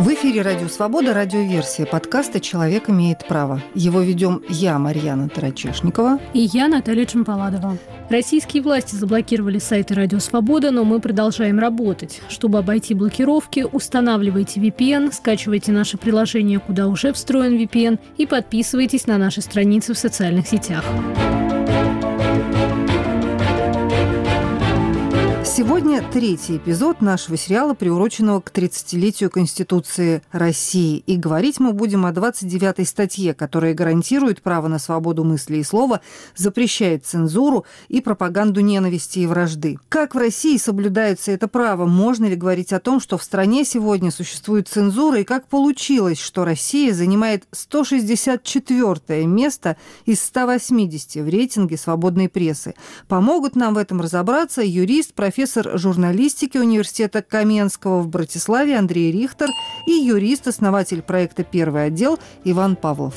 В эфире «Радио Свобода» радиоверсия подкаста «Человек имеет право». Его ведем я, Марьяна Тарачешникова. И я, Наталья Чемпаладова. Российские власти заблокировали сайты «Радио Свобода», но мы продолжаем работать. Чтобы обойти блокировки, устанавливайте VPN, скачивайте наше приложение, куда уже встроен VPN, и подписывайтесь на наши страницы в социальных сетях. Сегодня третий эпизод нашего сериала, приуроченного к 30-летию Конституции России. И говорить мы будем о 29-й статье, которая гарантирует право на свободу мысли и слова, запрещает цензуру и пропаганду ненависти и вражды. Как в России соблюдается это право? Можно ли говорить о том, что в стране сегодня существует цензура? И как получилось, что Россия занимает 164 место из 180 в рейтинге свободной прессы? Помогут нам в этом разобраться юрист, профессор профессор журналистики Университета Каменского в Братиславе Андрей Рихтер и юрист, основатель проекта «Первый отдел» Иван Павлов.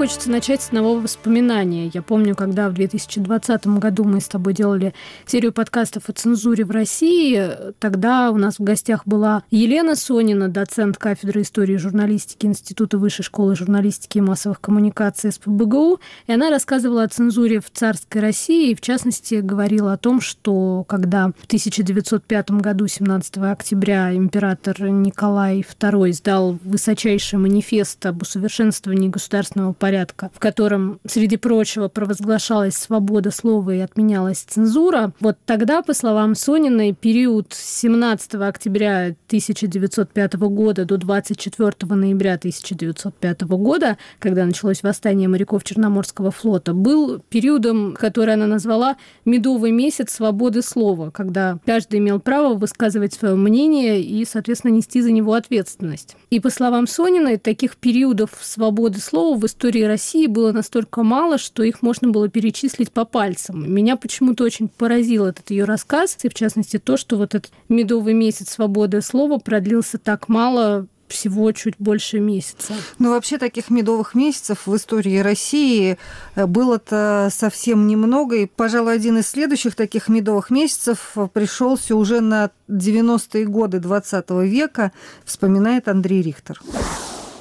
Хочется начать с одного воспоминания. Я помню, когда в 2020 году мы с тобой делали серию подкастов о цензуре в России, тогда у нас в гостях была Елена Сонина, доцент кафедры истории и журналистики Института высшей школы журналистики и массовых коммуникаций СПБГУ, и она рассказывала о цензуре в царской России, и в частности говорила о том, что когда в 1905 году, 17 октября, император Николай II издал высочайший манифест об усовершенствовании государственного уголовного порядка, в котором, среди прочего, провозглашалась свобода слова и отменялась цензура, вот тогда, по словам Сониной, период с 17 октября 1905 года до 24 ноября 1905 года, когда началось восстание моряков Черноморского флота, был периодом, который она назвала «медовый месяц свободы слова», когда каждый имел право высказывать свое мнение и, соответственно, нести за него ответственность. И, по словам Сониной, таких периодов свободы слова в истории истории России было настолько мало, что их можно было перечислить по пальцам. Меня почему-то очень поразил этот ее рассказ, и в частности то, что вот этот медовый месяц свободы слова продлился так мало, всего чуть больше месяца. Ну, вообще таких медовых месяцев в истории России э, было-то совсем немного. И, пожалуй, один из следующих таких медовых месяцев пришелся уже на 90-е годы 20 века, вспоминает Андрей Рихтер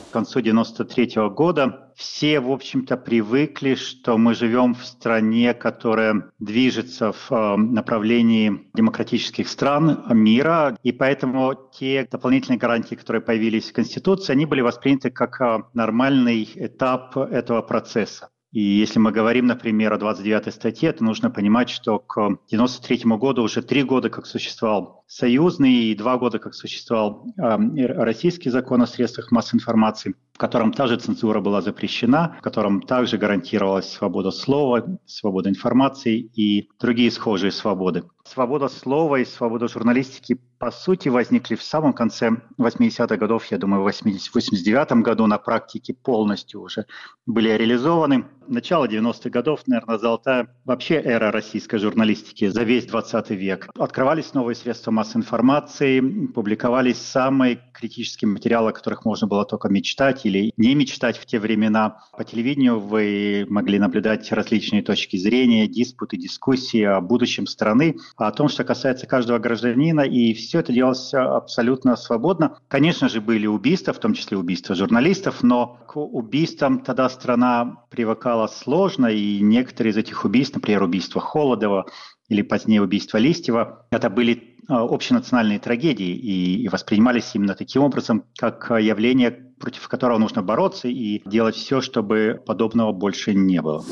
к концу 93 -го года все, в общем-то, привыкли, что мы живем в стране, которая движется в э, направлении демократических стран мира, и поэтому те дополнительные гарантии, которые появились в Конституции, они были восприняты как э, нормальный этап этого процесса. И если мы говорим, например, о 29 статье, то нужно понимать, что к 1993 году уже три года как существовал союзный и два года как существовал э, российский закон о средствах массовой информации, котором та же цензура была запрещена, в котором также гарантировалась свобода слова, свобода информации и другие схожие свободы. Свобода слова и свобода журналистики по сути возникли в самом конце 80-х годов, я думаю, в 89 году на практике полностью уже были реализованы. Начало 90-х годов, наверное, золотая вообще эра российской журналистики за весь 20 век. Открывались новые средства массовой информации, публиковались самые критические материалы, о которых можно было только мечтать или не мечтать в те времена. По телевидению вы могли наблюдать различные точки зрения, диспуты, дискуссии о будущем страны, о том, что касается каждого гражданина, и все это делалось абсолютно свободно. Конечно же, были убийства, в том числе убийства журналистов, но к убийствам тогда страна привыкала сложно, и некоторые из этих убийств, например, убийство Холодова или позднее убийство Листьева, это были общенациональные трагедии и, и воспринимались именно таким образом, как явление, против которого нужно бороться и делать все, чтобы подобного больше не было.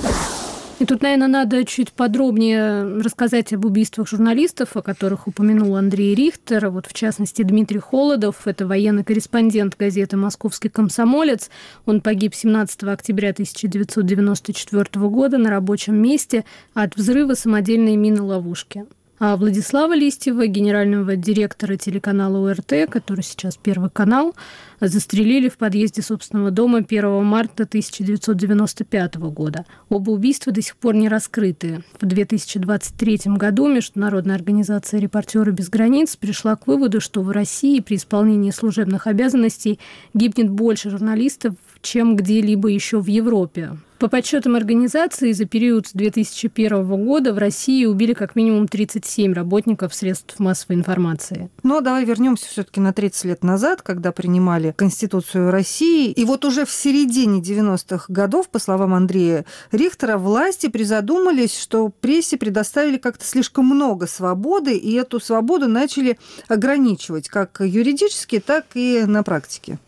И тут, наверное, надо чуть подробнее рассказать об убийствах журналистов, о которых упомянул Андрей Рихтер. Вот, в частности, Дмитрий Холодов, это военный корреспондент газеты «Московский комсомолец». Он погиб 17 октября 1994 года на рабочем месте от взрыва самодельной мины-ловушки. А Владислава Листьева, генерального директора телеканала УРТ, который сейчас Первый канал, застрелили в подъезде собственного дома 1 марта 1995 года. Оба убийства до сих пор не раскрыты. В 2023 году Международная организация «Репортеры без границ» пришла к выводу, что в России при исполнении служебных обязанностей гибнет больше журналистов, чем где-либо еще в Европе. По подсчетам организации, за период с 2001 года в России убили как минимум 37 работников средств массовой информации. Ну, а давай вернемся все-таки на 30 лет назад, когда принимали Конституцию России. И вот уже в середине 90-х годов, по словам Андрея Рихтера, власти призадумались, что прессе предоставили как-то слишком много свободы, и эту свободу начали ограничивать как юридически, так и на практике.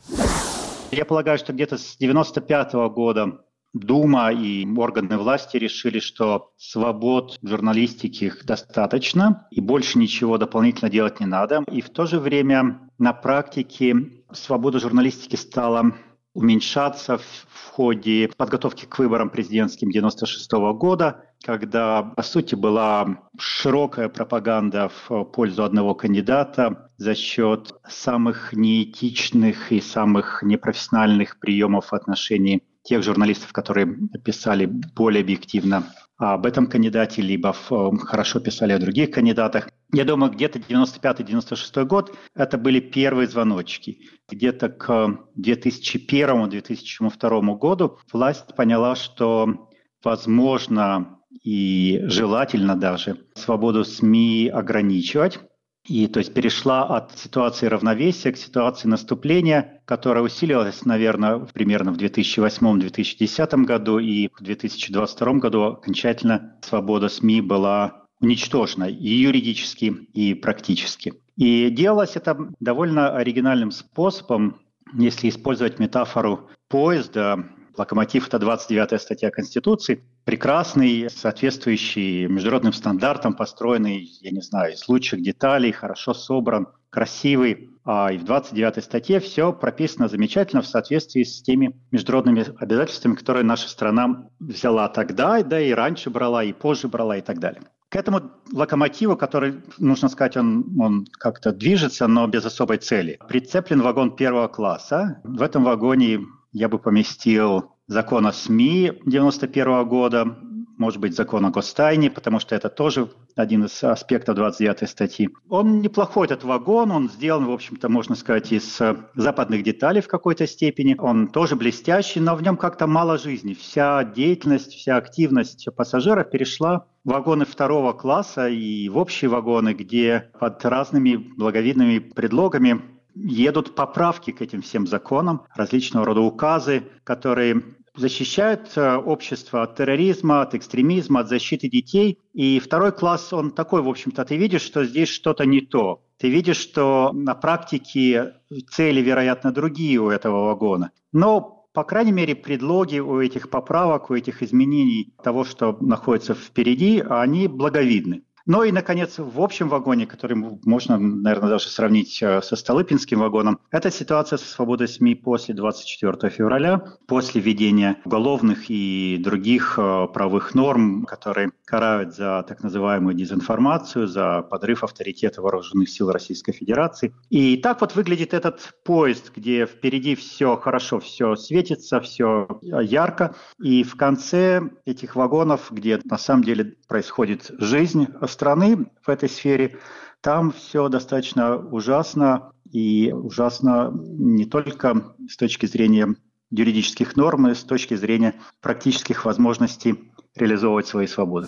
Я полагаю, что где-то с 95 -го года Дума и органы власти решили, что свобод журналистики достаточно, и больше ничего дополнительно делать не надо. И в то же время на практике свобода журналистики стала уменьшаться в ходе подготовки к выборам президентским 96 года, когда, по сути, была широкая пропаганда в пользу одного кандидата за счет самых неэтичных и самых непрофессиональных приемов в отношении тех журналистов, которые писали более объективно об этом кандидате, либо в, хорошо писали о других кандидатах. Я думаю, где-то 95-96 год это были первые звоночки. Где-то к 2001-2002 году власть поняла, что возможно и желательно даже свободу СМИ ограничивать. И то есть перешла от ситуации равновесия к ситуации наступления, которая усилилась, наверное, примерно в 2008-2010 году, и в 2022 году окончательно свобода СМИ была уничтожена и юридически, и практически. И делалось это довольно оригинальным способом, если использовать метафору поезда, Локомотив – это 29-я статья Конституции, прекрасный, соответствующий международным стандартам, построенный, я не знаю, из лучших деталей, хорошо собран, красивый. А и в 29-й статье все прописано замечательно в соответствии с теми международными обязательствами, которые наша страна взяла тогда, да и раньше брала, и позже брала, и так далее. К этому локомотиву, который, нужно сказать, он, он как-то движется, но без особой цели, прицеплен вагон первого класса. В этом вагоне я бы поместил закон о СМИ 91 года, может быть, закон о гостайне, потому что это тоже один из аспектов 29 статьи. Он неплохой, этот вагон, он сделан, в общем-то, можно сказать, из западных деталей в какой-то степени. Он тоже блестящий, но в нем как-то мало жизни. Вся деятельность, вся активность пассажиров перешла в вагоны второго класса и в общие вагоны, где под разными благовидными предлогами едут поправки к этим всем законам, различного рода указы, которые защищают э, общество от терроризма, от экстремизма, от защиты детей. И второй класс, он такой, в общем-то, ты видишь, что здесь что-то не то. Ты видишь, что на практике цели, вероятно, другие у этого вагона. Но по крайней мере, предлоги у этих поправок, у этих изменений того, что находится впереди, они благовидны. Ну и, наконец, в общем вагоне, который можно, наверное, даже сравнить э, со Столыпинским вагоном, это ситуация со свободой СМИ после 24 февраля, после введения уголовных и других э, правовых норм, которые карают за так называемую дезинформацию, за подрыв авторитета вооруженных сил Российской Федерации. И так вот выглядит этот поезд, где впереди все хорошо, все светится, все ярко, и в конце этих вагонов, где на самом деле происходит жизнь, страны в этой сфере, там все достаточно ужасно, и ужасно не только с точки зрения юридических норм, но и с точки зрения практических возможностей реализовывать свои свободы.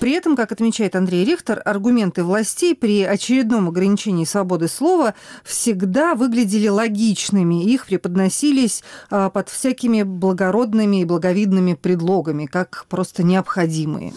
При этом, как отмечает Андрей Рихтер, аргументы властей при очередном ограничении свободы слова всегда выглядели логичными. Их преподносились а, под всякими благородными и благовидными предлогами, как просто необходимые.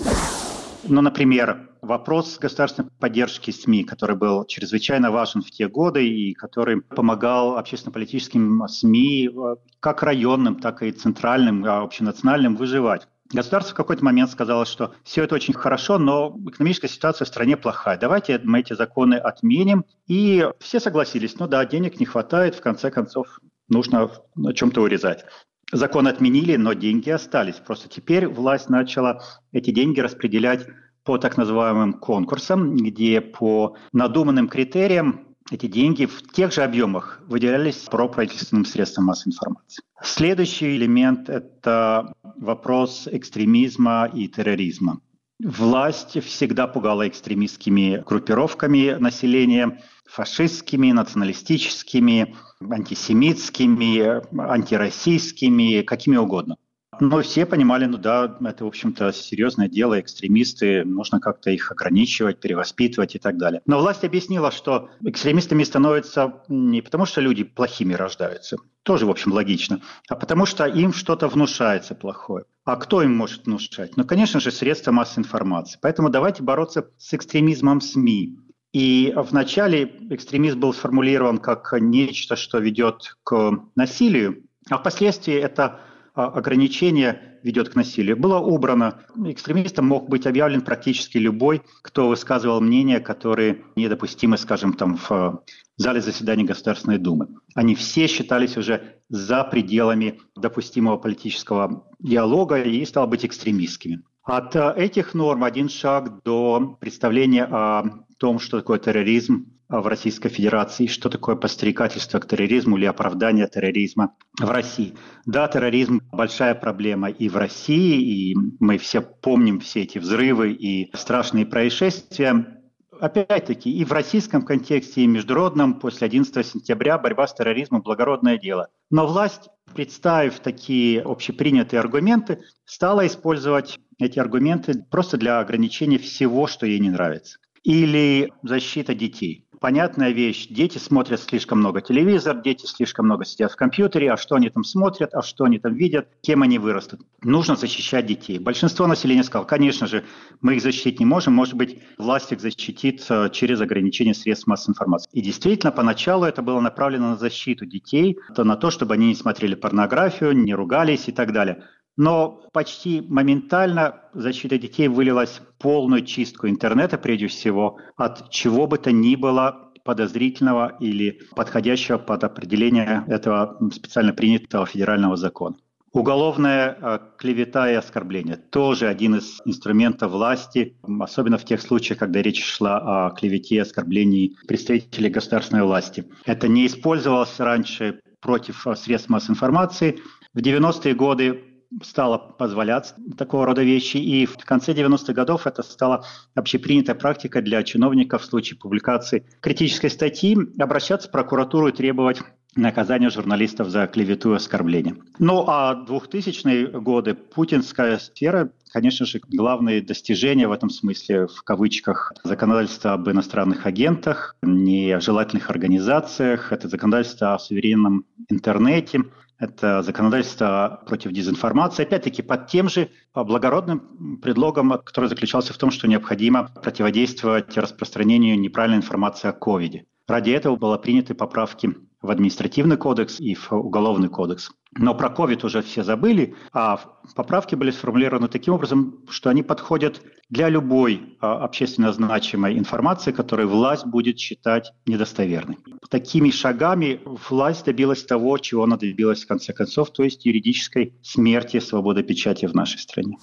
Ну, например, вопрос государственной поддержки СМИ, который был чрезвычайно важен в те годы и который помогал общественно-политическим СМИ, э, как районным, так и центральным, а общенациональным, выживать. Государство в какой-то момент сказало, что все это очень хорошо, но экономическая ситуация в стране плохая. Давайте мы эти законы отменим. И все согласились, ну да, денег не хватает, в конце концов нужно на чем-то урезать. Закон отменили, но деньги остались. Просто теперь власть начала эти деньги распределять по так называемым конкурсам, где по надуманным критериям эти деньги в тех же объемах выделялись проправительственным средствам массовой информации. Следующий элемент – это вопрос экстремизма и терроризма. Власть всегда пугала экстремистскими группировками населения, фашистскими, националистическими, антисемитскими, антироссийскими, какими угодно. Но все понимали, ну да, это, в общем-то, серьезное дело, экстремисты, нужно как-то их ограничивать, перевоспитывать и так далее. Но власть объяснила, что экстремистами становятся не потому, что люди плохими рождаются, тоже, в общем, логично, а потому что им что-то внушается плохое. А кто им может внушать? Ну, конечно же, средства массовой информации. Поэтому давайте бороться с экстремизмом СМИ. И вначале экстремизм был сформулирован как нечто, что ведет к насилию, а впоследствии это ограничение ведет к насилию, было убрано. Экстремистом мог быть объявлен практически любой, кто высказывал мнения, которые недопустимы, скажем, там в а, зале заседаний Государственной Думы. Они все считались уже за пределами допустимого политического диалога и, стало быть, экстремистскими. От а, этих норм один шаг до представления о том, что такое терроризм, в Российской Федерации, что такое подстерегательство к терроризму или оправдание терроризма в России. Да, терроризм – большая проблема и в России, и мы все помним все эти взрывы и страшные происшествия. Опять-таки, и в российском контексте, и международном, после 11 сентября борьба с терроризмом – благородное дело. Но власть, представив такие общепринятые аргументы, стала использовать эти аргументы просто для ограничения всего, что ей не нравится. Или защита детей понятная вещь. Дети смотрят слишком много телевизор, дети слишком много сидят в компьютере, а что они там смотрят, а что они там видят, кем они вырастут. Нужно защищать детей. Большинство населения сказало, конечно же, мы их защитить не можем, может быть, власть их защитит э, через ограничение средств массовой информации. И действительно, поначалу это было направлено на защиту детей, то на то, чтобы они не смотрели порнографию, не ругались и так далее. Но почти моментально защита детей вылилась в полную чистку интернета, прежде всего, от чего бы то ни было подозрительного или подходящего под определение этого специально принятого федерального закона. Уголовная э, клевета и оскорбление – тоже один из инструментов власти, особенно в тех случаях, когда речь шла о клевете и оскорблении представителей государственной власти. Это не использовалось раньше против средств массовой информации. В 90-е годы стало позволять такого рода вещи, и в конце 90-х годов это стало общепринятой практикой для чиновников в случае публикации критической статьи обращаться в прокуратуру и требовать наказания журналистов за клевету и оскорбление. Ну а 2000-е годы путинская сфера Конечно же, главные достижения в этом смысле, в кавычках, законодательство об иностранных агентах, нежелательных организациях, это законодательство о суверенном интернете, это законодательство против дезинформации, опять-таки под тем же благородным предлогом, который заключался в том, что необходимо противодействовать распространению неправильной информации о ковиде. Ради этого были приняты поправки в административный кодекс и в уголовный кодекс. Но про COVID уже все забыли, а поправки были сформулированы таким образом, что они подходят для любой а, общественно значимой информации, которую власть будет считать недостоверной. Такими шагами власть добилась того, чего она добилась в конце концов, то есть юридической смерти свободы печати в нашей стране.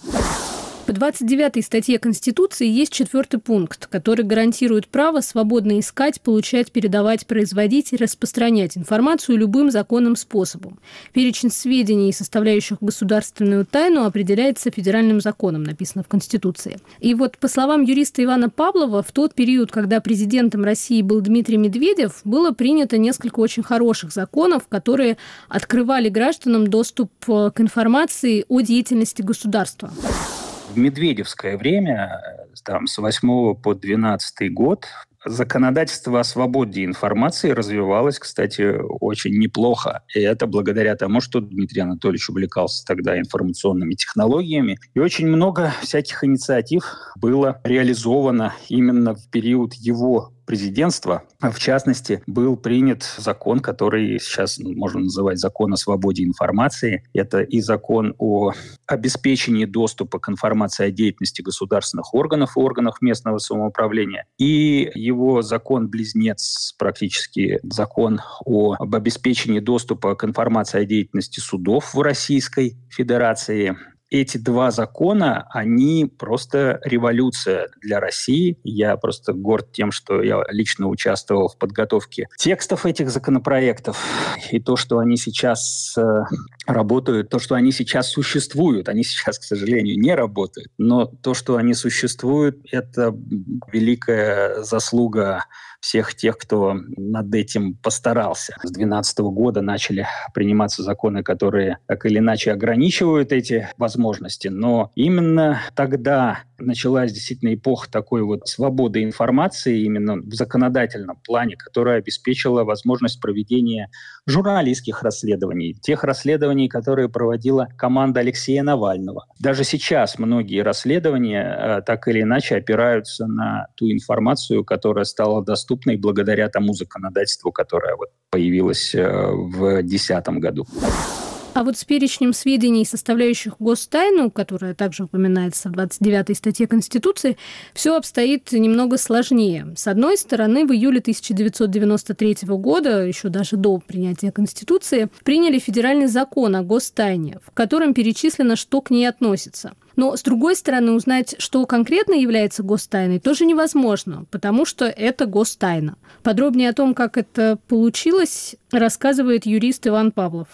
По 29 статье Конституции есть четвертый пункт, который гарантирует право свободно искать, получать, передавать, производить и распространять информацию любым законным способом. Перечень сведений, составляющих государственную тайну, определяется федеральным законом, написано в Конституции. И вот по словам юриста Ивана Павлова, в тот период, когда президентом России был Дмитрий Медведев, было принято несколько очень хороших законов, которые открывали гражданам доступ к информации о деятельности государства в медведевское время, там, с 8 по 12 год, законодательство о свободе информации развивалось, кстати, очень неплохо. И это благодаря тому, что Дмитрий Анатольевич увлекался тогда информационными технологиями. И очень много всяких инициатив было реализовано именно в период его президентства. В частности, был принят закон, который сейчас можно называть закон о свободе информации. Это и закон о обеспечении доступа к информации о деятельности государственных органов и органов местного самоуправления. И его закон-близнец, практически закон о, об обеспечении доступа к информации о деятельности судов в Российской Федерации эти два закона, они просто революция для России. Я просто горд тем, что я лично участвовал в подготовке текстов этих законопроектов. И то, что они сейчас э, работают, то, что они сейчас существуют, они сейчас, к сожалению, не работают, но то, что они существуют, это великая заслуга всех тех, кто над этим постарался. С 2012 года начали приниматься законы, которые так или иначе ограничивают эти возможности, но именно тогда началась действительно эпоха такой вот свободы информации именно в законодательном плане, которая обеспечила возможность проведения журналистских расследований, тех расследований, которые проводила команда Алексея Навального. Даже сейчас многие расследования э, так или иначе опираются на ту информацию, которая стала доступной благодаря тому законодательству, которое вот появилось э, в 2010 году. А вот с перечнем сведений, составляющих гостайну, которая также упоминается в 29 статье Конституции, все обстоит немного сложнее. С одной стороны, в июле 1993 года, еще даже до принятия Конституции, приняли федеральный закон о гостайне, в котором перечислено, что к ней относится. Но, с другой стороны, узнать, что конкретно является гостайной, тоже невозможно, потому что это гостайна. Подробнее о том, как это получилось, рассказывает юрист Иван Павлов.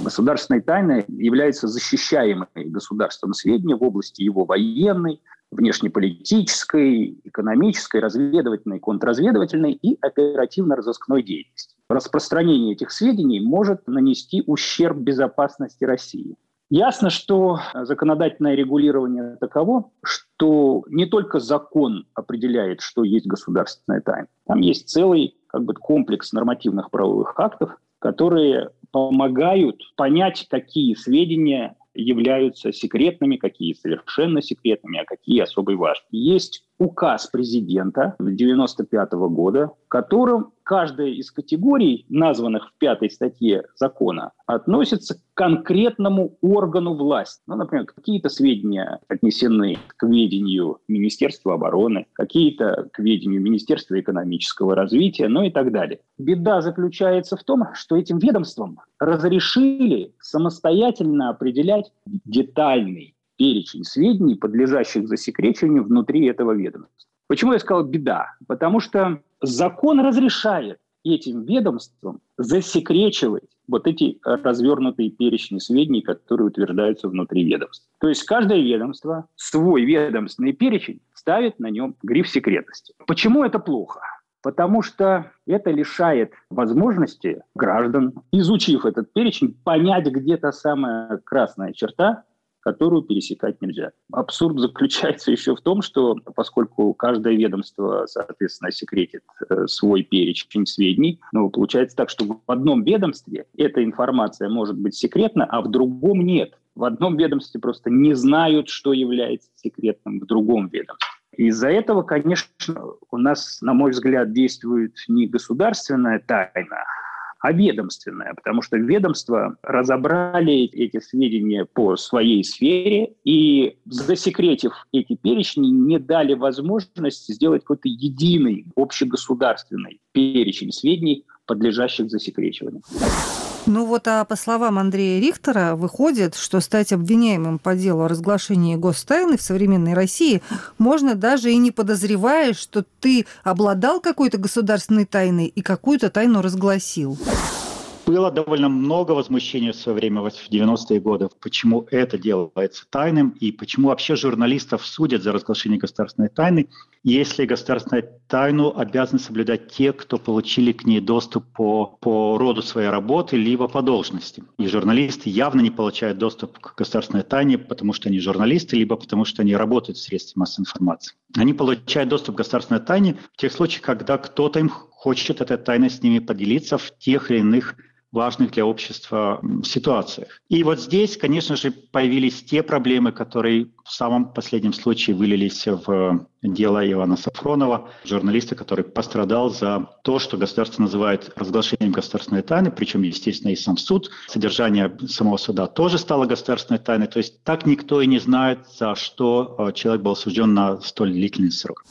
Государственной тайной является защищаемое государством сведения в области его военной, внешнеполитической, экономической, разведывательной, контрразведывательной и оперативно-розыскной деятельности. Распространение этих сведений может нанести ущерб безопасности России. Ясно, что законодательное регулирование таково, что не только закон определяет, что есть государственная тайна. Там есть целый как бы, комплекс нормативных правовых актов, которые помогают понять, какие сведения являются секретными, какие совершенно секретными, а какие особой важны. Есть указ президента 1995 года, в котором каждая из категорий, названных в пятой статье закона, относится к конкретному органу власти. Ну, например, какие-то сведения отнесены к ведению Министерства обороны, какие-то к ведению Министерства экономического развития, ну и так далее. Беда заключается в том, что этим ведомствам разрешили самостоятельно определять детальный перечень сведений, подлежащих засекречению внутри этого ведомства. Почему я сказал беда? Потому что закон разрешает этим ведомствам засекречивать вот эти развернутые перечни сведений, которые утверждаются внутри ведомства. То есть каждое ведомство свой ведомственный перечень ставит на нем гриф секретности. Почему это плохо? Потому что это лишает возможности граждан, изучив этот перечень, понять, где то самая красная черта, которую пересекать нельзя. Абсурд заключается еще в том, что поскольку каждое ведомство, соответственно, секретит э, свой перечень сведений, ну, получается так, что в одном ведомстве эта информация может быть секретна, а в другом нет. В одном ведомстве просто не знают, что является секретным в другом ведомстве. Из-за этого, конечно, у нас, на мой взгляд, действует не государственная тайна, а ведомственная, потому что ведомства разобрали эти сведения по своей сфере и, засекретив эти перечни, не дали возможность сделать какой-то единый общегосударственный перечень сведений, подлежащих засекречиванию. Ну вот, а по словам Андрея Рихтера, выходит, что стать обвиняемым по делу о разглашении гостайны в современной России можно даже и не подозревая, что ты обладал какой-то государственной тайной и какую-то тайну разгласил. Было довольно много возмущения в свое время, в 90-е годы, почему это делается тайным и почему вообще журналистов судят за разглашение государственной тайны, если государственную тайну обязаны соблюдать те, кто получили к ней доступ по, по роду своей работы, либо по должности. И журналисты явно не получают доступ к государственной тайне, потому что они журналисты, либо потому что они работают в средстве массовой информации. Они получают доступ к государственной тайне в тех случаях, когда кто-то им хочет этой тайной с ними поделиться в тех или иных важных для общества ситуациях. И вот здесь, конечно же, появились те проблемы, которые в самом последнем случае вылились в дело Ивана Сафронова, журналиста, который пострадал за то, что государство называет разглашением государственной тайны, причем, естественно, и сам суд. Содержание самого суда тоже стало государственной тайной. То есть так никто и не знает, за что э, человек был осужден на столь длительный срок.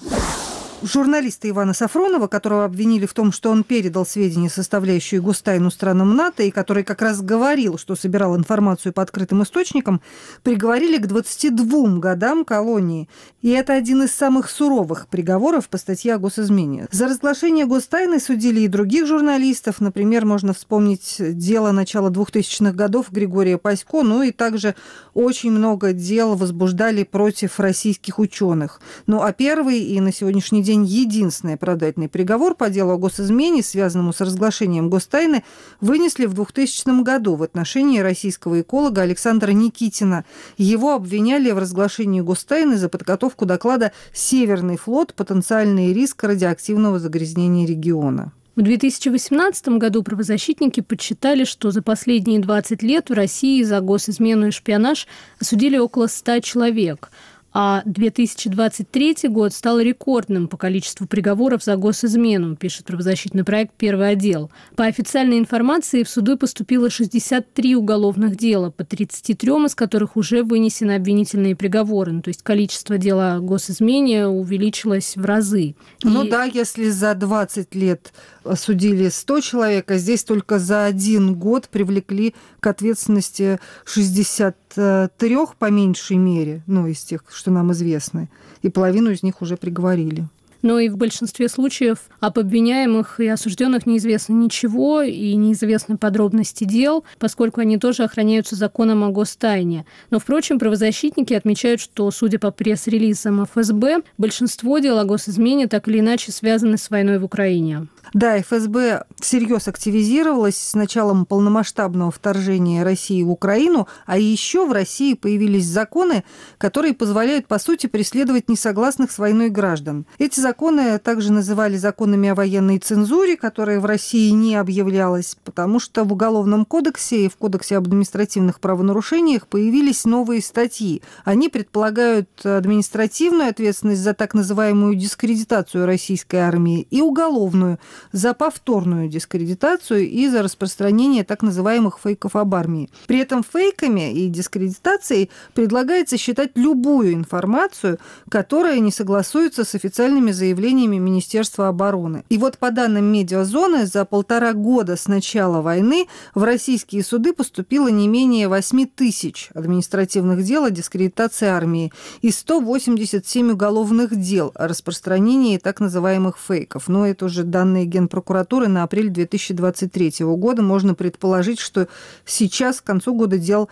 Журналиста Ивана Сафронова, которого обвинили в том, что он передал сведения, составляющие гостайну странам НАТО, и который как раз говорил, что собирал информацию по открытым источникам, приговорили к 22 годам колонии. И это один из самых суровых приговоров по статье о госизмене. За разглашение гостайны судили и других журналистов. Например, можно вспомнить дело начала 2000-х годов Григория Пасько, ну и также очень много дел возбуждали против российских ученых. Ну а первый и на сегодняшний день единственный оправдательный приговор по делу о госизмене, связанному с разглашением гостайны, вынесли в 2000 году в отношении российского эколога Александра Никитина. Его обвиняли в разглашении гостайны за подготовку доклада «Северный флот. Потенциальный риск радиоактивного загрязнения региона». В 2018 году правозащитники подсчитали, что за последние 20 лет в России за госизмену и шпионаж осудили около 100 человек – а 2023 год стал рекордным по количеству приговоров за госизмену, пишет правозащитный проект «Первый отдел». По официальной информации в суды поступило 63 уголовных дела, по 33 из которых уже вынесены обвинительные приговоры. Ну, то есть количество дел о госизмене увеличилось в разы. Ну И... да, если за 20 лет осудили 100 человек, а здесь только за один год привлекли к ответственности 63 по меньшей мере, ну, из тех, что нам известны, и половину из них уже приговорили но и в большинстве случаев об обвиняемых и осужденных неизвестно ничего и неизвестны подробности дел, поскольку они тоже охраняются законом о гостайне. Но, впрочем, правозащитники отмечают, что, судя по пресс-релизам ФСБ, большинство дел о госизмене так или иначе связаны с войной в Украине. Да, ФСБ всерьез активизировалась с началом полномасштабного вторжения России в Украину, а еще в России появились законы, которые позволяют, по сути, преследовать несогласных с войной граждан. Эти законы также называли законами о военной цензуре, которая в России не объявлялась, потому что в Уголовном кодексе и в Кодексе об административных правонарушениях появились новые статьи. Они предполагают административную ответственность за так называемую дискредитацию российской армии и уголовную – за повторную дискредитацию и за распространение так называемых фейков об армии. При этом фейками и дискредитацией предлагается считать любую информацию, которая не согласуется с официальными заявлениями Министерства обороны. И вот по данным медиазоны, за полтора года с начала войны в российские суды поступило не менее 8 тысяч административных дел о дискредитации армии и 187 уголовных дел о распространении так называемых фейков. Но это уже данные Генпрокуратуры на апрель 2023 года. Можно предположить, что сейчас, к концу года, дел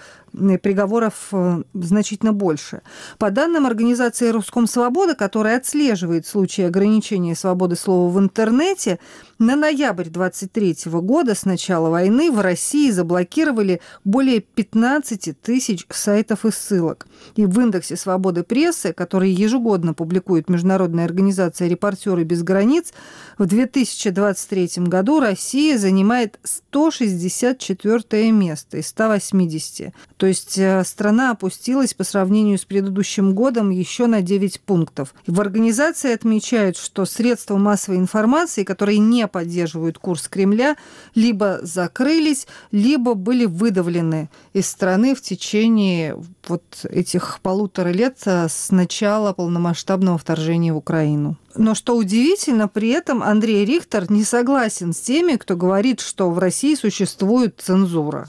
приговоров э, значительно больше. По данным организации «Руском Свобода», которая отслеживает случаи ограничения свободы слова в интернете, на ноябрь 23 года с начала войны в России заблокировали более 15 тысяч сайтов и ссылок. И в индексе свободы прессы, который ежегодно публикует международная организация «Репортеры без границ», в 2023 году Россия занимает 164 место из 180. То есть э, страна опустилась по сравнению с предыдущим годом еще на 9 пунктов. В организации отмечают, что средства массовой информации, которые не поддерживают курс Кремля, либо закрылись, либо были выдавлены из страны в течение вот этих полутора лет э, с начала полномасштабного вторжения в Украину. Но что удивительно, при этом Андрей Рихтер не согласен с теми, кто говорит, что в России существует цензура.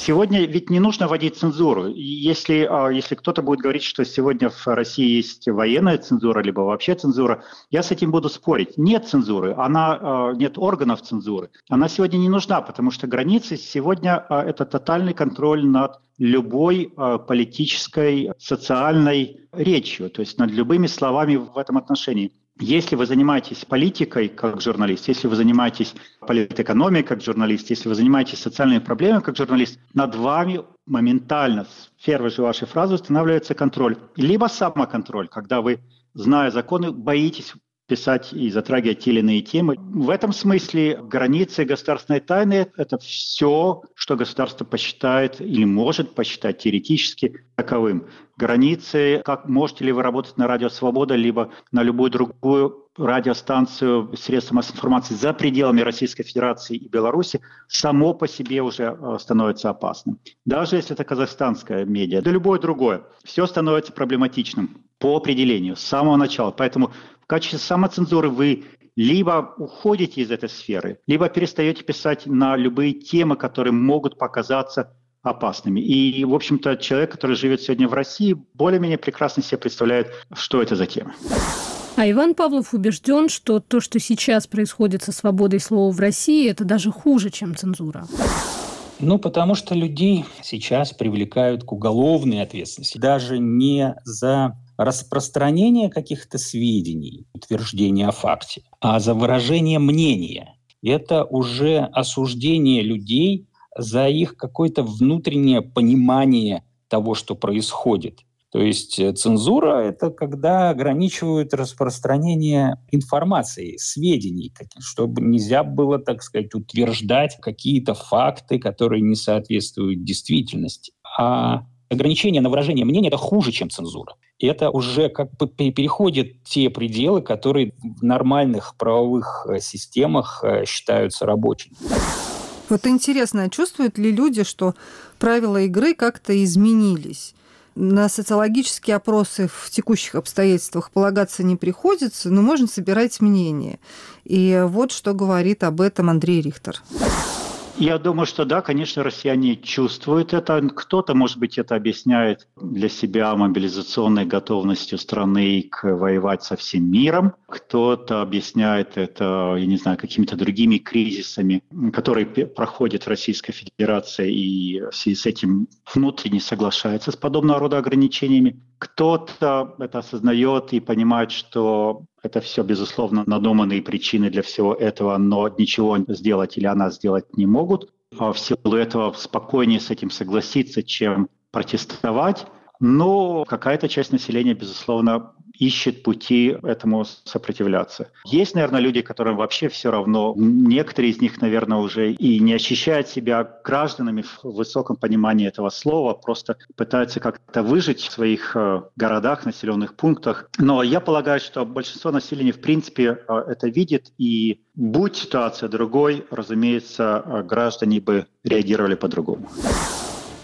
Сегодня ведь не нужно вводить цензуру. Если, а, если кто-то будет говорить, что сегодня в России есть военная цензура, либо вообще цензура, я с этим буду спорить. Нет цензуры, она, а, нет органов цензуры. Она сегодня не нужна, потому что границы сегодня а, – это тотальный контроль над любой политической, социальной речью, то есть над любыми словами в этом отношении. Если вы занимаетесь политикой как журналист, если вы занимаетесь политэкономией как журналист, если вы занимаетесь социальными проблемами как журналист, над вами моментально с первой же вашей фразы устанавливается контроль. Либо самоконтроль, когда вы, зная законы, боитесь писать и затрагивать те или иные темы. В этом смысле границы государственной тайны – это все, что государство посчитает или может посчитать теоретически таковым. Границы, как можете ли вы работать на радио «Свобода», либо на любую другую радиостанцию, средства массовой информации за пределами Российской Федерации и Беларуси, само по себе уже э, становится опасным. Даже если это казахстанская медиа, да любое другое, все становится проблематичным. По определению, с самого начала. Поэтому в качестве самоцензуры вы либо уходите из этой сферы, либо перестаете писать на любые темы, которые могут показаться опасными. И, в общем-то, человек, который живет сегодня в России, более-менее прекрасно себе представляет, что это за тема. А Иван Павлов убежден, что то, что сейчас происходит со свободой слова в России, это даже хуже, чем цензура. Ну, потому что людей сейчас привлекают к уголовной ответственности. Даже не за распространение каких-то сведений, утверждение о факте, а за выражение мнения. Это уже осуждение людей за их какое-то внутреннее понимание того, что происходит. То есть э, цензура – это когда ограничивают распространение информации, сведений, чтобы нельзя было, так сказать, утверждать какие-то факты, которые не соответствуют действительности. А ограничение на выражение мнения – это хуже, чем цензура. Это уже как бы переходит те пределы, которые в нормальных правовых э, системах э, считаются рабочими. Вот интересно, чувствуют ли люди, что правила игры как-то изменились? На социологические опросы в текущих обстоятельствах полагаться не приходится, но можно собирать мнение. И вот что говорит об этом Андрей Рихтер. Я думаю, что да, конечно, россияне чувствуют это. Кто-то, может быть, это объясняет для себя мобилизационной готовностью страны к воевать со всем миром. Кто-то объясняет это, я не знаю, какими-то другими кризисами, которые проходят в Российской Федерации и в связи с этим внутренне соглашается с подобного рода ограничениями. Кто-то это осознает и понимает, что это все, безусловно, надуманные причины для всего этого, но ничего сделать или она сделать не могут. А в силу этого спокойнее с этим согласиться, чем протестовать. Но какая-то часть населения, безусловно, ищет пути этому сопротивляться. Есть, наверное, люди, которым вообще все равно. Некоторые из них, наверное, уже и не ощущают себя гражданами в высоком понимании этого слова, просто пытаются как-то выжить в своих э, городах, населенных пунктах. Но я полагаю, что большинство населения, в принципе, э, это видит, и будь ситуация другой, разумеется, э, граждане бы реагировали по-другому.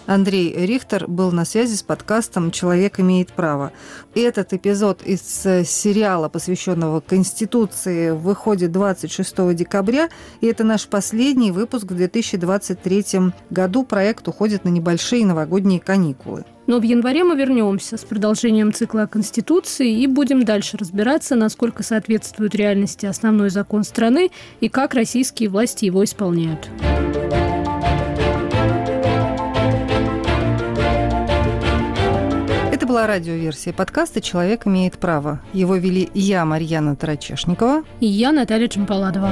Андрей Рихтер был на связи с подкастом «Человек имеет право». Этот эпизод из э, сериала, посвященного Конституции, выходит 26 декабря. И это наш последний выпуск в 2023 году. Проект уходит на небольшие новогодние каникулы. Но в январе мы вернемся с продолжением цикла Конституции и будем дальше разбираться, насколько соответствует реальности основной закон страны и как российские власти его исполняют. Была радиоверсия подкаста «Человек имеет право». Его вели я, Марьяна Тарачешникова. И я, Наталья Чемпаладова.